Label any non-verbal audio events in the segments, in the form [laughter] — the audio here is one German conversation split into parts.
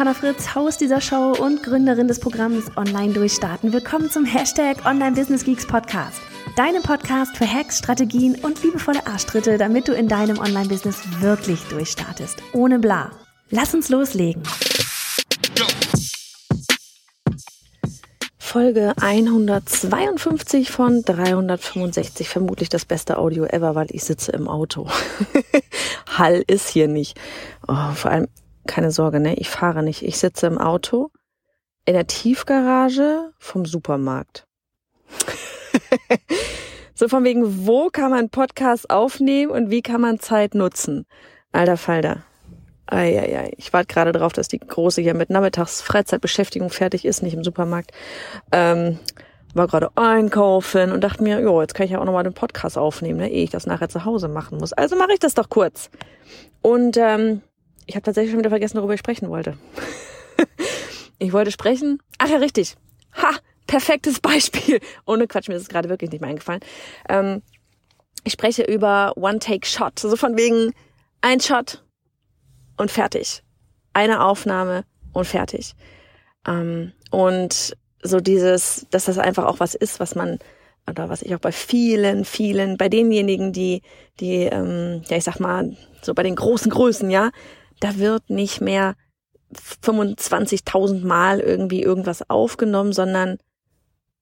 Johanna Fritz, Haus dieser Show und Gründerin des Programms Online Durchstarten. Willkommen zum Hashtag Online Business Geeks Podcast. Deinem Podcast für Hacks, Strategien und liebevolle Arschtritte, damit du in deinem Online-Business wirklich durchstartest. Ohne bla. Lass uns loslegen. Folge 152 von 365. Vermutlich das beste Audio ever, weil ich sitze im Auto. [laughs] Hall ist hier nicht. Oh, vor allem keine Sorge, ne? Ich fahre nicht. Ich sitze im Auto in der Tiefgarage vom Supermarkt. [laughs] so von wegen, wo kann man Podcast aufnehmen und wie kann man Zeit nutzen? Alter Falter. Eieiei. Ich warte gerade drauf, dass die Große hier mit Nachmittags Freizeitbeschäftigung fertig ist, nicht im Supermarkt. Ähm, war gerade einkaufen und dachte mir, jo, jetzt kann ich ja auch nochmal den Podcast aufnehmen, ne, ehe ich das nachher zu Hause machen muss. Also mache ich das doch kurz. Und ähm, ich habe tatsächlich schon wieder vergessen, worüber ich sprechen wollte. [laughs] ich wollte sprechen. Ach ja, richtig. Ha, perfektes Beispiel. Ohne Quatsch, mir ist es gerade wirklich nicht mehr eingefallen. Ähm, ich spreche über One-Take-Shot. So von wegen ein Shot und fertig. Eine Aufnahme und fertig. Ähm, und so dieses, dass das einfach auch was ist, was man oder was ich auch bei vielen, vielen, bei denjenigen, die, die, ähm, ja, ich sag mal, so bei den großen Größen, ja, da wird nicht mehr 25.000 Mal irgendwie irgendwas aufgenommen, sondern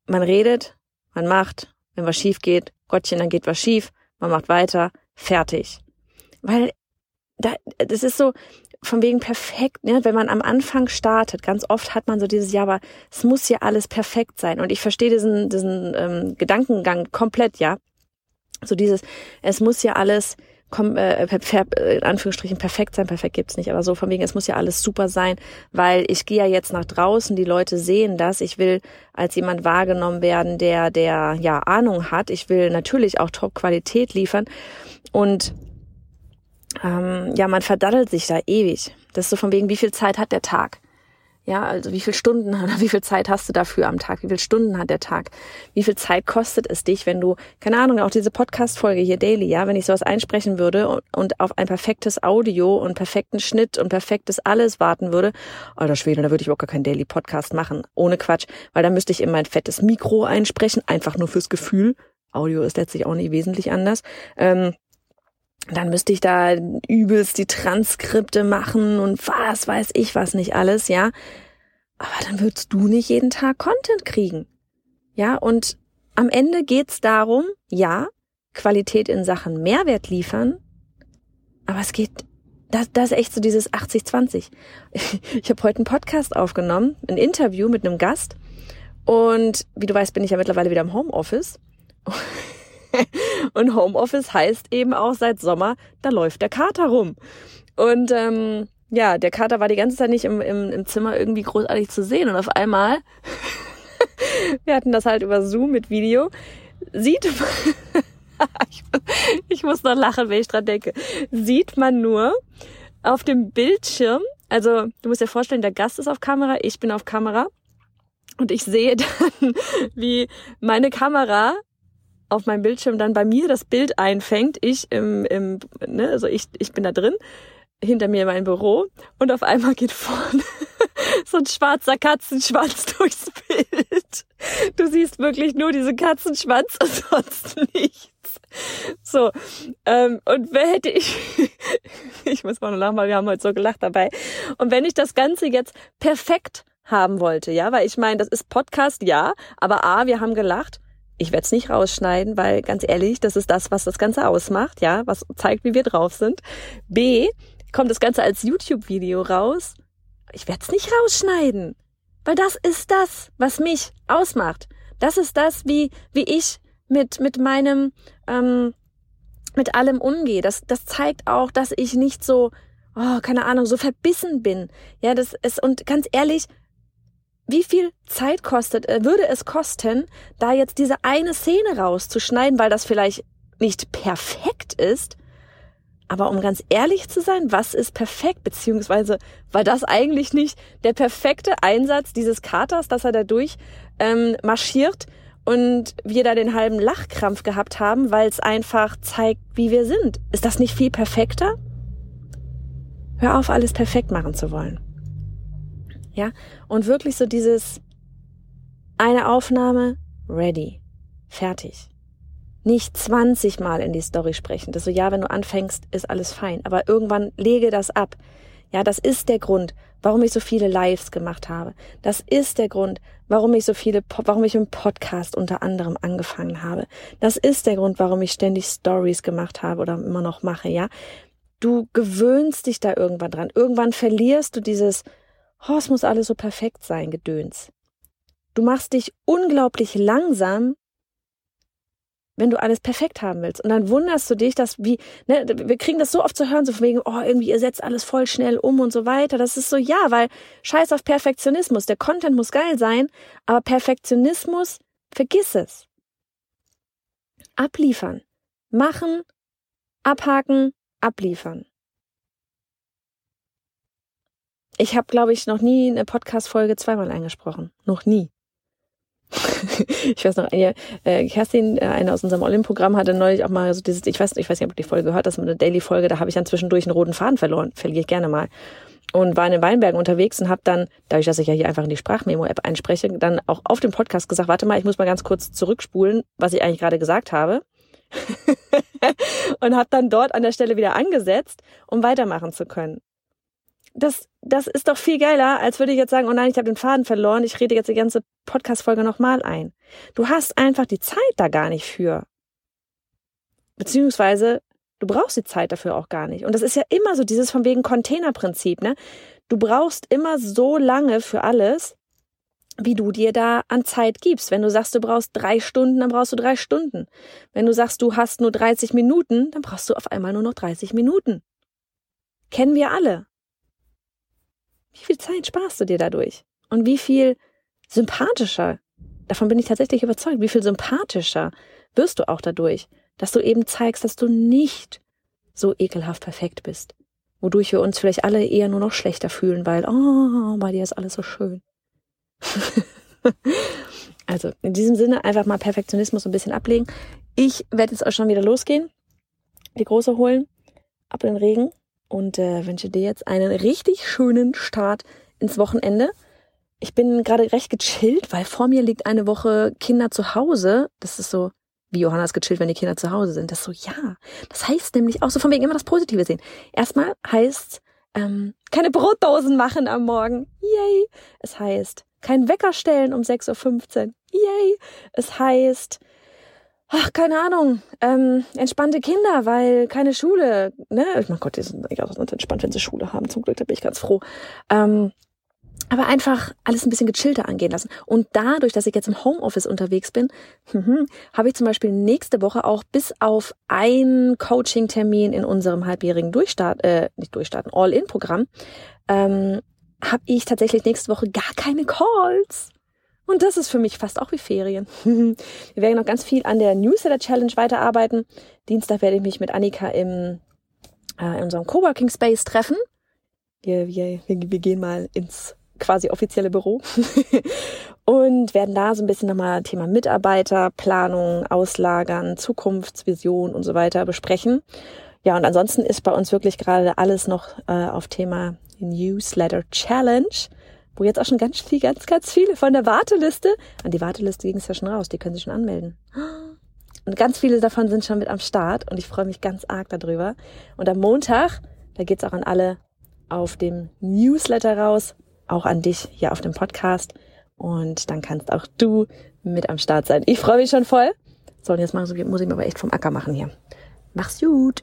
man redet, man macht, wenn was schief geht, Gottchen, dann geht was schief, man macht weiter, fertig. Weil da, das ist so von wegen perfekt, ne? wenn man am Anfang startet, ganz oft hat man so dieses, ja, aber es muss ja alles perfekt sein. Und ich verstehe diesen, diesen ähm, Gedankengang komplett, ja. So dieses, es muss ja alles äh, äh, in Anführungsstrichen perfekt sein, perfekt gibt's nicht, aber so von wegen, es muss ja alles super sein, weil ich gehe ja jetzt nach draußen, die Leute sehen das, ich will als jemand wahrgenommen werden, der, der ja Ahnung hat, ich will natürlich auch Top-Qualität liefern. Und ähm, ja, man verdaddelt sich da ewig. Das ist so von wegen, wie viel Zeit hat der Tag? Ja, also wie viel Stunden [laughs] oder wie viel Zeit hast du dafür am Tag? Wie viele Stunden hat der Tag? Wie viel Zeit kostet es dich, wenn du, keine Ahnung, auch diese Podcast-Folge hier daily, ja, wenn ich sowas einsprechen würde und, und auf ein perfektes Audio und perfekten Schnitt und perfektes alles warten würde, alter Schwede, da würde ich auch gar keinen Daily-Podcast machen. Ohne Quatsch, weil da müsste ich in mein fettes Mikro einsprechen, einfach nur fürs Gefühl. Audio ist letztlich auch nicht wesentlich anders. Ähm, dann müsste ich da übelst die Transkripte machen und was weiß ich was nicht alles, ja. Aber dann würdest du nicht jeden Tag Content kriegen. Ja, und am Ende geht's darum, ja, Qualität in Sachen Mehrwert liefern, aber es geht, das, das ist echt so dieses 80-20. [laughs] Ich habe heute einen Podcast aufgenommen, ein Interview mit einem Gast und wie du weißt, bin ich ja mittlerweile wieder im Homeoffice. [laughs] Und Homeoffice heißt eben auch seit Sommer, da läuft der Kater rum. Und ähm, ja, der Kater war die ganze Zeit nicht im, im, im Zimmer irgendwie großartig zu sehen. Und auf einmal, [laughs] wir hatten das halt über Zoom mit Video, sieht man, [laughs] ich, ich muss noch lachen, wenn ich dran denke, sieht man nur auf dem Bildschirm, also du musst dir vorstellen, der Gast ist auf Kamera, ich bin auf Kamera und ich sehe dann, [laughs] wie meine Kamera auf meinem Bildschirm dann bei mir das Bild einfängt. Ich im, im ne, also ich, ich bin da drin, hinter mir mein Büro und auf einmal geht vorne [laughs] so ein schwarzer Katzenschwanz [laughs] durchs Bild. Du siehst wirklich nur diesen Katzenschwanz und sonst nichts. So, ähm, und wer hätte ich, [laughs] ich muss mal noch lachen, weil wir haben heute so gelacht dabei. Und wenn ich das Ganze jetzt perfekt haben wollte, ja, weil ich meine, das ist Podcast, ja, aber A, wir haben gelacht ich werde es nicht rausschneiden, weil ganz ehrlich, das ist das, was das Ganze ausmacht, ja, was zeigt, wie wir drauf sind. B, kommt das Ganze als YouTube-Video raus. Ich werde es nicht rausschneiden, weil das ist das, was mich ausmacht. Das ist das, wie wie ich mit mit meinem ähm, mit allem umgehe. Das das zeigt auch, dass ich nicht so oh, keine Ahnung, so verbissen bin. Ja, das ist und ganz ehrlich, wie viel Zeit kostet, äh, würde es kosten, da jetzt diese eine Szene rauszuschneiden, weil das vielleicht nicht perfekt ist. Aber um ganz ehrlich zu sein, was ist perfekt? Beziehungsweise war das eigentlich nicht der perfekte Einsatz dieses Katers, dass er da durch ähm, marschiert und wir da den halben Lachkrampf gehabt haben, weil es einfach zeigt, wie wir sind. Ist das nicht viel perfekter? Hör auf, alles perfekt machen zu wollen. Ja, und wirklich so dieses eine Aufnahme, ready, fertig. Nicht 20 Mal in die Story sprechen. Das so, ja, wenn du anfängst, ist alles fein. Aber irgendwann lege das ab. Ja, das ist der Grund, warum ich so viele Lives gemacht habe. Das ist der Grund, warum ich so viele, warum ich im Podcast unter anderem angefangen habe. Das ist der Grund, warum ich ständig Stories gemacht habe oder immer noch mache, ja. Du gewöhnst dich da irgendwann dran. Irgendwann verlierst du dieses, oh, es muss alles so perfekt sein, Gedöns. Du machst dich unglaublich langsam, wenn du alles perfekt haben willst. Und dann wunderst du dich, dass wie, ne, wir kriegen das so oft zu hören, so von wegen, oh, irgendwie ihr setzt alles voll schnell um und so weiter. Das ist so, ja, weil scheiß auf Perfektionismus. Der Content muss geil sein, aber Perfektionismus, vergiss es. Abliefern. Machen, abhaken, abliefern. Ich habe, glaube ich, noch nie eine Podcast-Folge zweimal eingesprochen. Noch nie. [laughs] ich weiß noch, eine, äh, Kerstin, äh, eine aus unserem Olymp-Programm, hatte neulich auch mal so dieses, ich weiß, ich weiß nicht, ob du die Folge gehört hast, eine Daily-Folge, da habe ich dann zwischendurch einen roten Faden verloren, verliere ich gerne mal. Und war in den Weinbergen unterwegs und habe dann, dadurch, dass ich ja hier einfach in die Sprachmemo-App einspreche, dann auch auf dem Podcast gesagt, warte mal, ich muss mal ganz kurz zurückspulen, was ich eigentlich gerade gesagt habe. [laughs] und habe dann dort an der Stelle wieder angesetzt, um weitermachen zu können das, das ist doch viel geiler, als würde ich jetzt sagen, oh nein, ich habe den Faden verloren, ich rede jetzt die ganze Podcast-Folge nochmal ein. Du hast einfach die Zeit da gar nicht für. Beziehungsweise, du brauchst die Zeit dafür auch gar nicht. Und das ist ja immer so dieses von wegen Containerprinzip, ne? Du brauchst immer so lange für alles, wie du dir da an Zeit gibst. Wenn du sagst, du brauchst drei Stunden, dann brauchst du drei Stunden. Wenn du sagst, du hast nur 30 Minuten, dann brauchst du auf einmal nur noch 30 Minuten. Kennen wir alle. Wie viel Zeit sparst du dir dadurch? Und wie viel sympathischer, davon bin ich tatsächlich überzeugt, wie viel sympathischer wirst du auch dadurch, dass du eben zeigst, dass du nicht so ekelhaft perfekt bist. Wodurch wir uns vielleicht alle eher nur noch schlechter fühlen, weil, oh, bei dir ist alles so schön. [laughs] also in diesem Sinne einfach mal Perfektionismus ein bisschen ablegen. Ich werde jetzt auch schon wieder losgehen, die große holen, ab in den Regen und äh, wünsche dir jetzt einen richtig schönen Start ins Wochenende. Ich bin gerade recht gechillt, weil vor mir liegt eine Woche Kinder zu Hause. Das ist so, wie Johannes gechillt, wenn die Kinder zu Hause sind. Das ist so, ja. Das heißt nämlich auch so von wegen immer das Positive sehen. Erstmal heißt ähm, keine Brotdosen machen am Morgen. Yay. Es heißt kein Wecker stellen um 6.15 Uhr. Yay. Es heißt ach, keine Ahnung, ähm, entspannte Kinder, weil keine Schule, ne? Ich mein Gott, die sind eigentlich auch ganz entspannt, wenn sie Schule haben. Zum Glück, da bin ich ganz froh. Ähm, aber einfach alles ein bisschen gechillter angehen lassen. Und dadurch, dass ich jetzt im Homeoffice unterwegs bin, mhm, habe ich zum Beispiel nächste Woche auch bis auf einen Coaching-Termin in unserem halbjährigen Durchstart, äh, nicht Durchstarten, All-In-Programm, ähm, habe ich tatsächlich nächste Woche gar keine Calls. Und das ist für mich fast auch wie Ferien. [laughs] wir werden noch ganz viel an der Newsletter Challenge weiterarbeiten. Dienstag werde ich mich mit Annika im, äh, in unserem Coworking Space treffen. Wir, wir, wir, gehen mal ins quasi offizielle Büro [laughs] und werden da so ein bisschen nochmal Thema Mitarbeiter, Planung, Auslagern, Zukunftsvision und so weiter besprechen. Ja, und ansonsten ist bei uns wirklich gerade alles noch äh, auf Thema Newsletter Challenge wo jetzt auch schon ganz viel, ganz, ganz viele von der Warteliste, an die Warteliste ging es ja schon raus, die können sich schon anmelden. Und ganz viele davon sind schon mit am Start und ich freue mich ganz arg darüber. Und am Montag, da geht's auch an alle auf dem Newsletter raus, auch an dich hier auf dem Podcast. Und dann kannst auch du mit am Start sein. Ich freue mich schon voll. So, und jetzt muss ich mir aber echt vom Acker machen hier. Mach's gut.